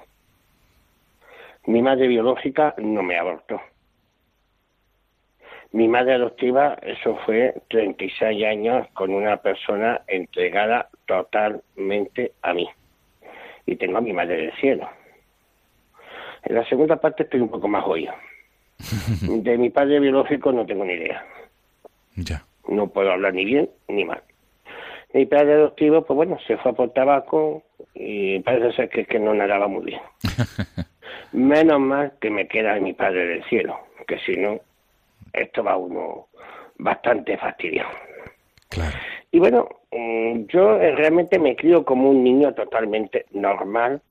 Mi madre biológica no me abortó. Mi madre adoptiva, eso fue 36 años con una persona entregada totalmente a mí. Y tengo a mi madre del cielo. En la segunda parte estoy un poco más oído. De mi padre biológico no tengo ni idea. Ya. No puedo hablar ni bien ni mal. Mi padre adoptivo, pues bueno, se fue a por tabaco y parece ser que, que no nadaba muy bien. Menos mal que me queda mi padre del cielo, que si no, esto va uno bastante fastidiado. Claro. Y bueno, mm, yo realmente me crío como un niño totalmente normal,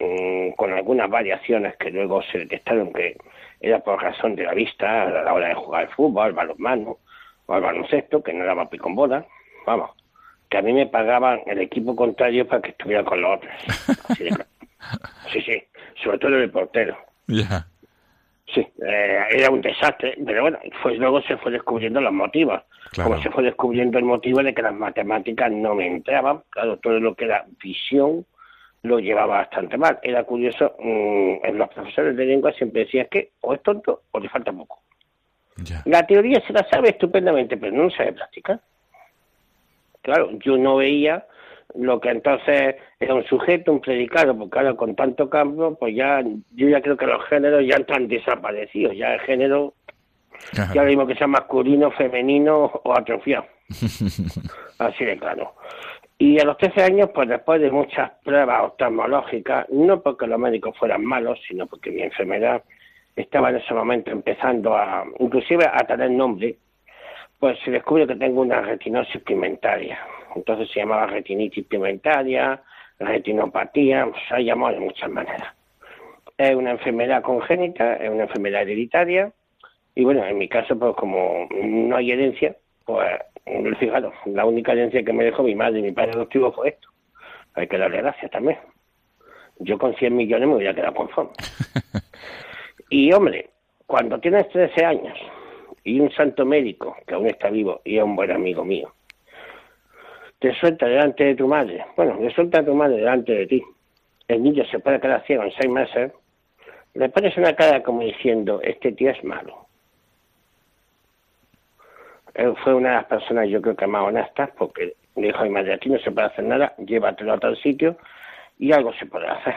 mm, con algunas variaciones que luego se detectaron que era por razón de la vista a la hora de jugar al fútbol, al balonmano o al baloncesto, que no daba pico en bola. Vamos, que a mí me pagaban el equipo contrario para que estuviera con los otros. Así de claro. Sí, sí, sobre todo el portero. Ya. Sí, eh, era un desastre, pero bueno, pues luego se fue descubriendo los motivos. Claro. Como se fue descubriendo el motivo de que las matemáticas no me entraban, claro, todo lo que era visión lo llevaba bastante mal. Era curioso, mm, en los profesores de lengua siempre decían que o es tonto o le falta poco. Ya. La teoría se la sabe estupendamente, pero no sabe practicar. Claro, yo no veía lo que entonces era un sujeto, un predicado, porque claro, con tanto cambio, pues ya, yo ya creo que los géneros ya están desaparecidos, ya el género, Ajá. ya lo mismo que sea masculino, femenino o atrofiado. Así de claro. Y a los 13 años, pues después de muchas pruebas oftalmológicas, no porque los médicos fueran malos, sino porque mi enfermedad estaba en ese momento empezando a, inclusive a tener nombre, pues se descubre que tengo una retinosis pigmentaria. Entonces se llamaba retinitis pigmentaria, retinopatía, se ha llamado de muchas maneras. Es una enfermedad congénita, es una enfermedad hereditaria, y bueno, en mi caso, pues como no hay herencia, pues fijaros, la única herencia que me dejó mi madre y mi padre adoptivo fue esto. Hay que darle gracias también. Yo con 100 millones me hubiera quedado conforme. Y hombre, cuando tienes 13 años y un santo médico, que aún está vivo y es un buen amigo mío, te suelta delante de tu madre, bueno, le suelta a tu madre delante de ti, el niño se puede quedar ciego en seis meses, le pones una cara como diciendo, este tío es malo. Él fue una de las personas yo creo que más honestas porque dijo mi madre, aquí no se puede hacer nada, llévatelo a tal sitio y algo se puede hacer.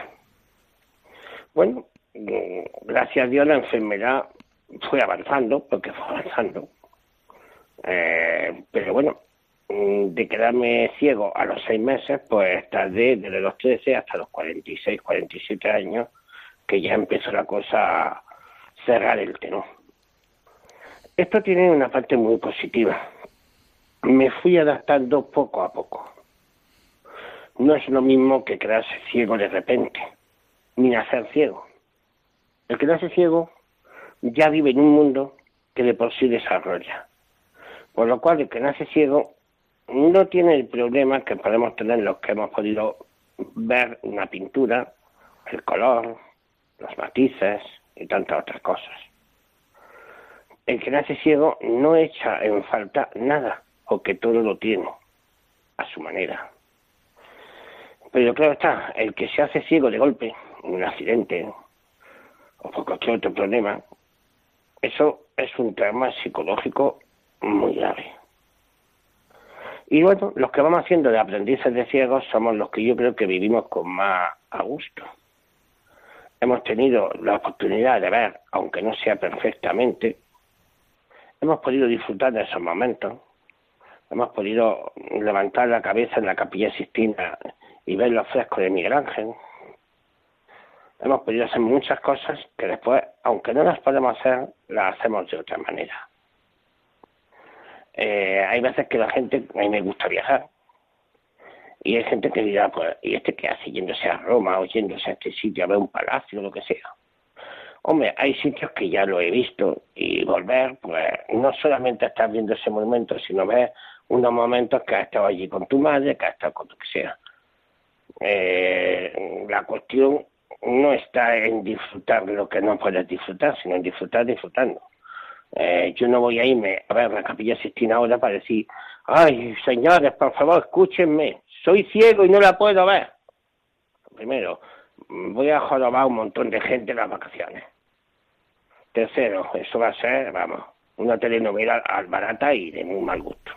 Bueno, gracias a Dios la enfermedad fue avanzando, porque fue avanzando. Eh, pero bueno, de quedarme ciego a los seis meses, pues tardé desde los 13 hasta los 46, 47 años, que ya empezó la cosa a cerrar el tenor. Esto tiene una parte muy positiva. Me fui adaptando poco a poco. No es lo mismo que quedarse ciego de repente, ni nacer ciego. El quedarse ciego ya vive en un mundo que de por sí desarrolla. Por lo cual, el que nace ciego no tiene el problema que podemos tener los que hemos podido ver una pintura, el color, los matices y tantas otras cosas. El que nace ciego no echa en falta nada, porque todo lo tiene a su manera. Pero claro está, el que se hace ciego de golpe, en un accidente o por cualquier otro problema, eso es un trauma psicológico muy grave. Y bueno, los que vamos haciendo de aprendices de ciegos somos los que yo creo que vivimos con más a gusto. Hemos tenido la oportunidad de ver, aunque no sea perfectamente, hemos podido disfrutar de esos momentos, hemos podido levantar la cabeza en la capilla Sistina y ver los frescos de Miguel Ángel. Hemos podido hacer muchas cosas que después, aunque no las podemos hacer, las hacemos de otra manera. Eh, hay veces que la gente, a mí me gusta viajar, Y hay gente que dirá, pues, ¿y este qué hace yéndose a Roma o yéndose a este sitio a ver un palacio o lo que sea? Hombre, hay sitios que ya lo he visto y volver, pues, no solamente estar viendo ese monumento, sino ver unos momentos que has estado allí con tu madre, que has estado con lo que sea. Eh, la cuestión no está en disfrutar lo que no puedes disfrutar, sino en disfrutar disfrutando. Eh, yo no voy a irme a ver la capilla Sistina ahora para decir, ay, señores, por favor, escúchenme, soy ciego y no la puedo ver. Primero, voy a jorobar a un montón de gente en las vacaciones. Tercero, eso va a ser, vamos, una telenovela al barata y de muy mal gusto.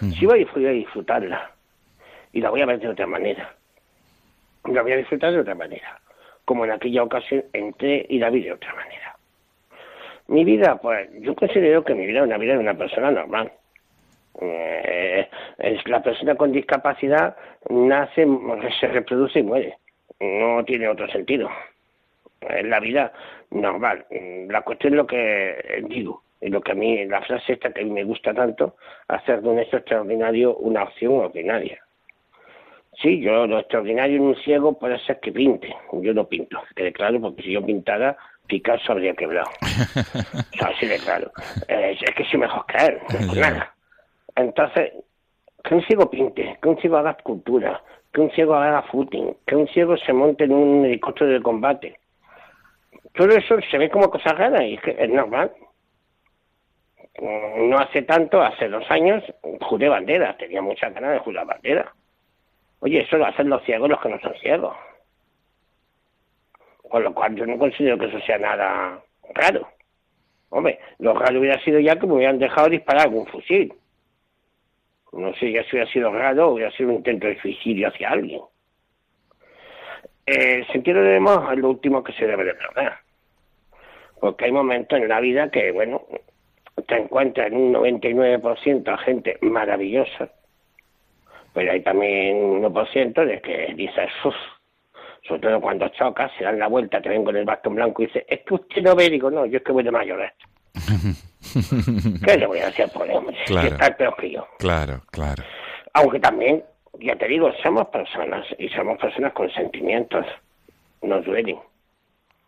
Si voy, voy a disfrutarla y la voy a ver de otra manera. La voy a disfrutar de otra manera. Como en aquella ocasión entré y la vi de otra manera. Mi vida, pues yo considero que mi vida es una vida de una persona normal. Eh, es la persona con discapacidad nace, se reproduce y muere. No tiene otro sentido. Es la vida normal. La cuestión es lo que digo, y lo que a mí, la frase esta que me gusta tanto, hacer de un hecho extraordinario una opción ordinaria. Sí, yo lo extraordinario en un ciego puede ser que pinte. Yo no pinto, quede claro, porque si yo pintara, Picasso habría quebrado. o sea, así de claro. Eh, es que soy mejor él, no nada. Entonces, que un ciego pinte, que un ciego haga escultura, que un ciego haga footing, que un ciego se monte en un helicóptero de combate. Todo eso se ve como cosas raras y es que es normal. No hace tanto, hace dos años, juré bandera, tenía muchas ganas de jurar bandera. Oye, eso lo hacen los ciegos los que no son ciegos. Con lo cual yo no considero que eso sea nada raro. Hombre, lo raro hubiera sido ya que me hubieran dejado disparar algún fusil. No sé ya si hubiera sido raro o hubiera sido un intento de suicidio hacia alguien. El sentido de demás es lo último que se debe de perder. Porque hay momentos en la vida que, bueno, te encuentras en un 99% a gente maravillosa, pero hay también un 1% de que dices, uff, sobre todo cuando chocas, se dan la vuelta, te ven con el bastón blanco y dices, es que usted no ve, digo, no, yo es que voy de mayor esto. ¿Qué le voy a hacer por hombre? Claro. está peor que yo. Claro, claro. Aunque también, ya te digo, somos personas y somos personas con sentimientos. Nos duelen.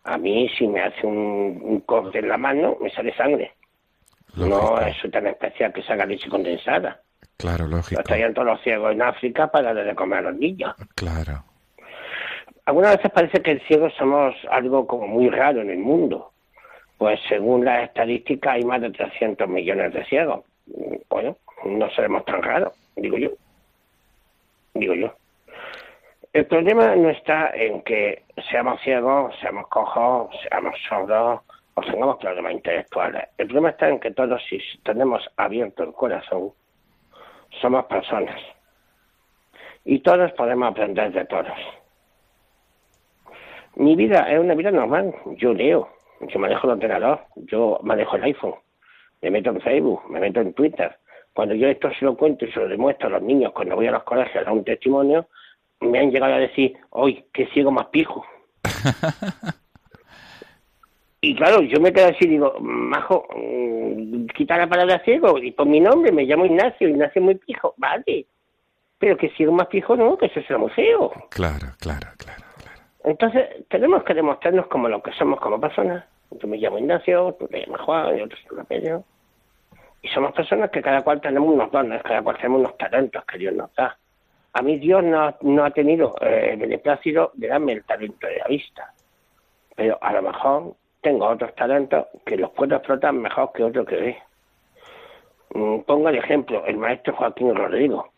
A mí, si me hace un, un corte en la mano, me sale sangre. No es tan especial que salga leche condensada. Claro, lógico. Lo traían todos los ciegos en África para darle de comer a los niños. Claro. Algunas veces parece que el ciego somos algo como muy raro en el mundo. Pues según las estadísticas hay más de 300 millones de ciegos. Bueno, no seremos tan raros, digo yo. Digo yo. El problema no está en que seamos ciegos, seamos cojos, seamos sordos o tengamos problemas intelectuales. El problema está en que todos, si tenemos abierto el corazón, somos personas. Y todos podemos aprender de todos. Mi vida es una vida normal. Yo leo, yo manejo el ordenador, yo manejo el iPhone, me meto en Facebook, me meto en Twitter. Cuando yo esto se lo cuento y se lo demuestro a los niños cuando voy a los colegios a dar un testimonio, me han llegado a decir, hoy, qué ciego más pijo. y claro, yo me quedo así, digo, majo, mm, quita la palabra ciego y por mi nombre me llamo Ignacio, Ignacio muy pijo, vale. Pero que ciego más pijo no, que eso será muy feo. Claro, claro, claro. Entonces, tenemos que demostrarnos como lo que somos como personas. Yo me llamo Ignacio, tú te llamas Juan, y otro se llama Pedro. Y somos personas que cada cual tenemos unos dones, cada cual tenemos unos talentos que Dios nos da. A mí Dios no, no ha tenido eh, el beneplácito de darme el talento de la vista. Pero a lo mejor tengo otros talentos que los puedo explotar mejor que otro que ve. Mm, pongo el ejemplo, el maestro Joaquín Rodrigo.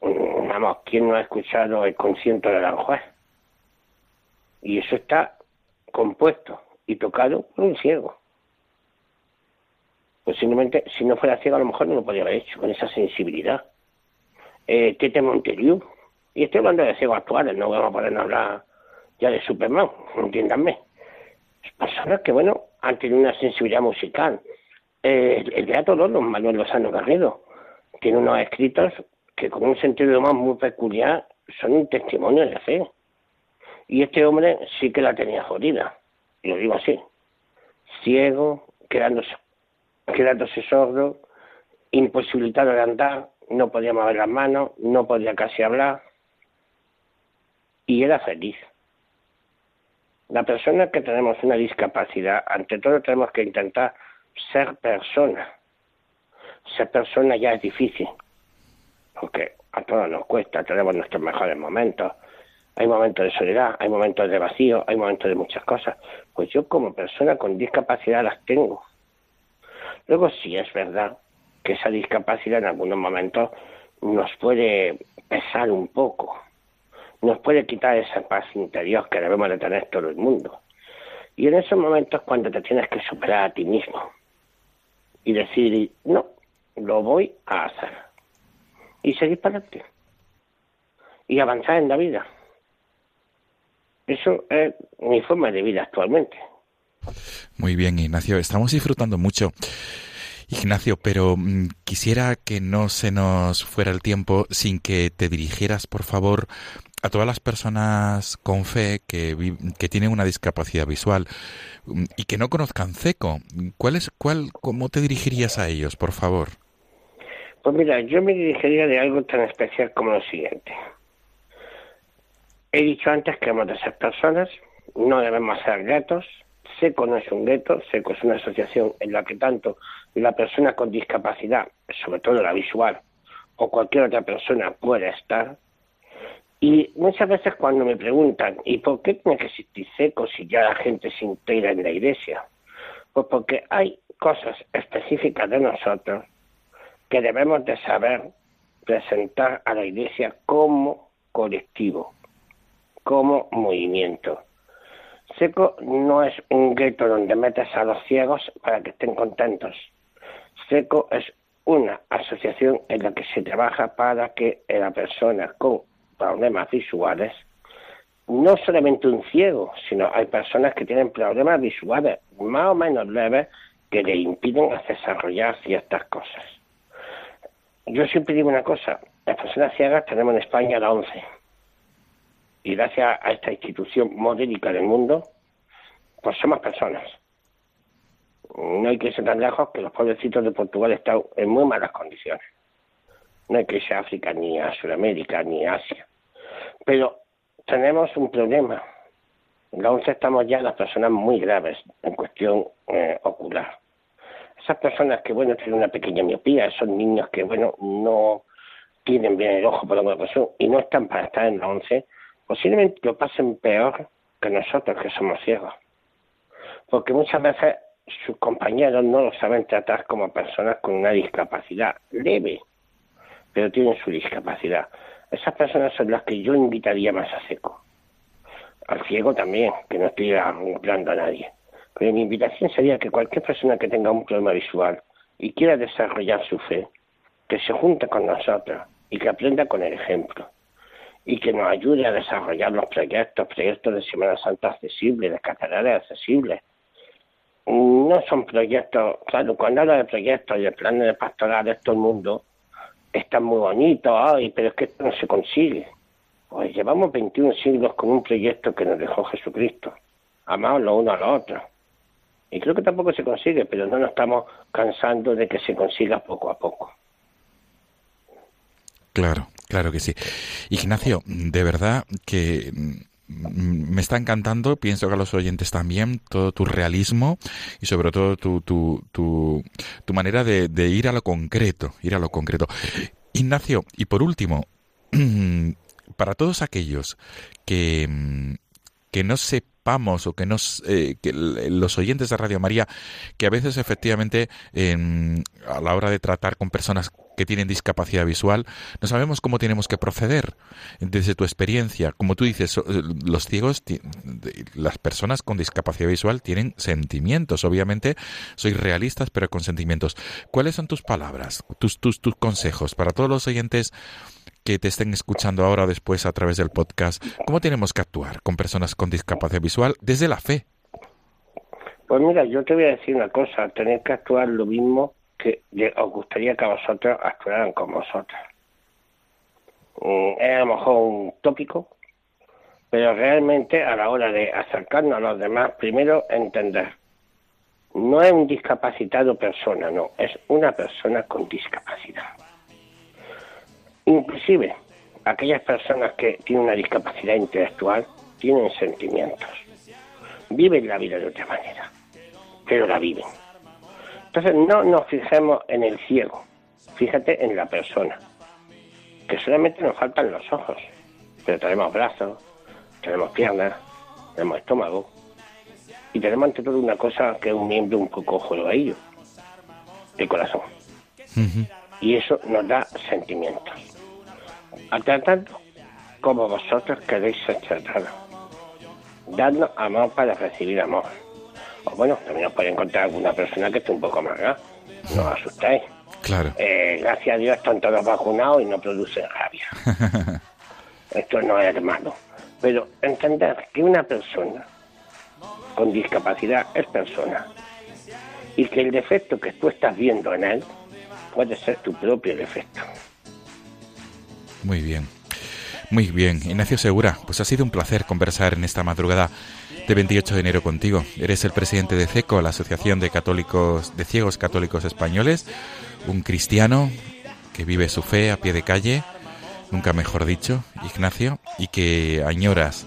Mm, vamos, ¿quién no ha escuchado el concierto de Aranjuez? Y eso está compuesto y tocado por un ciego. Posiblemente, si no fuera ciego, a lo mejor no lo podría haber hecho con esa sensibilidad. Eh, Tete Monteriu, y estoy hablando de ciegos actuales, no vamos a poder hablar ya de Superman, entiéndanme. Personas que, bueno, han tenido una sensibilidad musical. Eh, el Beato Lolo, Manuel Lozano Garrido, tiene unos escritos que con un sentido humor muy peculiar son un testimonio de fe. Y este hombre sí que la tenía jodida, lo digo así, ciego, quedándose, quedándose sordo, imposibilitado de andar, no podía mover las manos, no podía casi hablar y era feliz. La persona que tenemos una discapacidad, ante todo tenemos que intentar ser persona. Ser persona ya es difícil, porque a todos nos cuesta, tenemos nuestros mejores momentos. Hay momentos de soledad, hay momentos de vacío, hay momentos de muchas cosas. Pues yo como persona con discapacidad las tengo. Luego sí es verdad que esa discapacidad en algunos momentos nos puede pesar un poco, nos puede quitar esa paz interior que debemos de tener todo el mundo. Y en esos momentos cuando te tienes que superar a ti mismo y decir, no, lo voy a hacer. Y seguir para adelante. Y avanzar en la vida. Eso es mi forma de vida actualmente. Muy bien, Ignacio. Estamos disfrutando mucho Ignacio, pero mm, quisiera que no se nos fuera el tiempo sin que te dirigieras, por favor, a todas las personas con fe que, que tienen una discapacidad visual mm, y que no conozcan CECO. ¿Cuál es, cuál, ¿Cómo te dirigirías a ellos, por favor? Pues mira, yo me dirigiría de algo tan especial como lo siguiente. He dicho antes que hemos de ser personas, no debemos ser gatos, SECO no es un gueto, SECO es una asociación en la que tanto la persona con discapacidad, sobre todo la visual, o cualquier otra persona puede estar. Y muchas veces cuando me preguntan, ¿y por qué tiene que existir SECO si ya la gente se integra en la iglesia? Pues porque hay cosas específicas de nosotros que debemos de saber presentar a la iglesia como colectivo, como movimiento. Seco no es un gueto donde metes a los ciegos para que estén contentos. Seco es una asociación en la que se trabaja para que la persona con problemas visuales, no solamente un ciego, sino hay personas que tienen problemas visuales más o menos leves que le impiden desarrollar ciertas cosas. Yo siempre digo una cosa, las personas ciegas tenemos en España la 11 y gracias a esta institución modélica del mundo, pues somos personas. No hay que irse tan lejos que los pueblecitos de Portugal están en muy malas condiciones. No hay que irse a África, ni a Sudamérica, ni a Asia. Pero tenemos un problema. En la once estamos ya las personas muy graves en cuestión eh, ocular. Esas personas que, bueno, tienen una pequeña miopía, esos niños que, bueno, no tienen bien el ojo por alguna razón y no están para estar en la once, posiblemente lo pasen peor que nosotros que somos ciegos. Porque muchas veces sus compañeros no lo saben tratar como personas con una discapacidad leve, pero tienen su discapacidad. Esas personas son las que yo invitaría más a seco. Al ciego también, que no estoy hablando a nadie. Pero mi invitación sería que cualquier persona que tenga un problema visual y quiera desarrollar su fe, que se junte con nosotros y que aprenda con el ejemplo y que nos ayude a desarrollar los proyectos, proyectos de Semana Santa accesibles, de catedrales accesibles. No son proyectos, claro, cuando hablo de proyectos y de planes de pastorales, todo el mundo está muy bonito, ay, pero es que esto no se consigue. Pues llevamos 21 siglos con un proyecto que nos dejó Jesucristo, amados los unos a los otros. Y creo que tampoco se consigue, pero no nos estamos cansando de que se consiga poco a poco. Claro, claro que sí. Ignacio, de verdad que mm, me está encantando, pienso que a los oyentes también, todo tu realismo y sobre todo tu, tu, tu, tu manera de, de, ir a lo concreto, ir a lo concreto. Ignacio, y por último, para todos aquellos que, mm, que no sepamos o que, nos, eh, que los oyentes de Radio María, que a veces efectivamente a la hora de tratar con personas que tienen discapacidad visual, no sabemos cómo tenemos que proceder. Desde tu experiencia, como tú dices, eh, los ciegos, las personas con discapacidad visual tienen sentimientos. Obviamente, sois realistas, pero con sentimientos. ¿Cuáles son tus palabras, tus, tus, tus consejos para todos los oyentes? Que te estén escuchando ahora o después a través del podcast, ¿cómo tenemos que actuar con personas con discapacidad visual desde la fe? Pues mira, yo te voy a decir una cosa, tener que actuar lo mismo que os gustaría que vosotros actuaran con vosotros. Mm, es a lo mejor un tópico, pero realmente a la hora de acercarnos a los demás, primero entender. No es un discapacitado persona, no, es una persona con discapacidad. Inclusive, aquellas personas que tienen una discapacidad intelectual tienen sentimientos, viven la vida de otra manera, pero la viven. Entonces no nos fijemos en el ciego, fíjate en la persona, que solamente nos faltan los ojos, pero tenemos brazos, tenemos piernas, tenemos estómago y tenemos ante todo una cosa que es un miembro un poco ello, el corazón. Y eso nos da sentimientos. A tratando como vosotros queréis ser tratados. Dadnos amor para recibir amor. O bueno, también os puede encontrar alguna persona que esté un poco más No os asustéis. Claro. Eh, gracias a Dios están todos vacunados y no producen rabia. Esto no es malo. Pero entender que una persona con discapacidad es persona y que el defecto que tú estás viendo en él puede ser tu propio defecto. Muy bien. Muy bien, Ignacio Segura, pues ha sido un placer conversar en esta madrugada de 28 de enero contigo. Eres el presidente de CECO, la Asociación de Católicos de Ciegos Católicos Españoles, un cristiano que vive su fe a pie de calle, nunca mejor dicho, Ignacio, y que añoras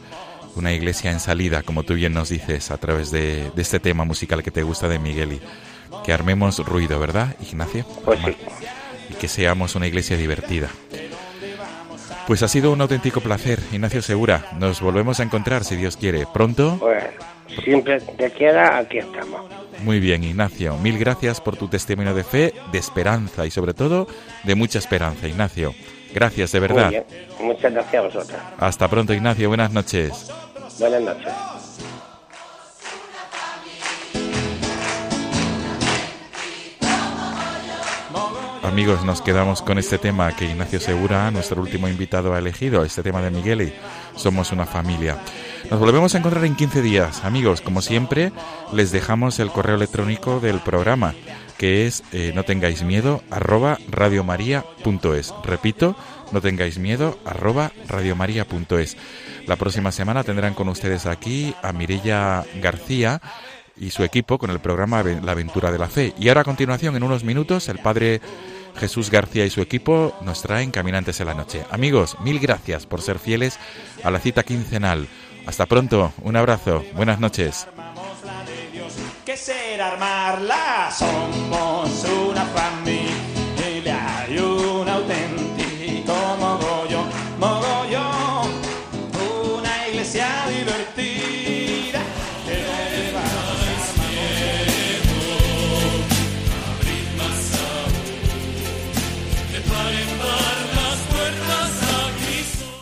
una iglesia en salida, como tú bien nos dices, a través de, este tema musical que te gusta de Miguel. Y que armemos ruido, ¿verdad, Ignacio? Pues sí. Y que seamos una iglesia divertida. Pues ha sido un auténtico placer, Ignacio Segura. Nos volvemos a encontrar, si Dios quiere, pronto. Pues siempre te queda, aquí estamos. Muy bien, Ignacio. Mil gracias por tu testimonio de fe, de esperanza y sobre todo de mucha esperanza, Ignacio. Gracias, de verdad. Muy bien. Muchas gracias a vosotros. Hasta pronto, Ignacio. Buenas noches. Buenas noches. Amigos, nos quedamos con este tema que Ignacio Segura, nuestro último invitado, ha elegido, este tema de Miguel y Somos una familia. Nos volvemos a encontrar en 15 días. Amigos, como siempre, les dejamos el correo electrónico del programa, que es eh, no tengáis miedo, arroba radiomaria.es. Repito, no tengáis miedo, arroba radiomaria.es. La próxima semana tendrán con ustedes aquí a Mirella García, y su equipo con el programa La Aventura de la Fe. Y ahora a continuación, en unos minutos, el padre Jesús García y su equipo nos traen Caminantes en la Noche. Amigos, mil gracias por ser fieles a la cita quincenal. Hasta pronto, un abrazo, buenas noches.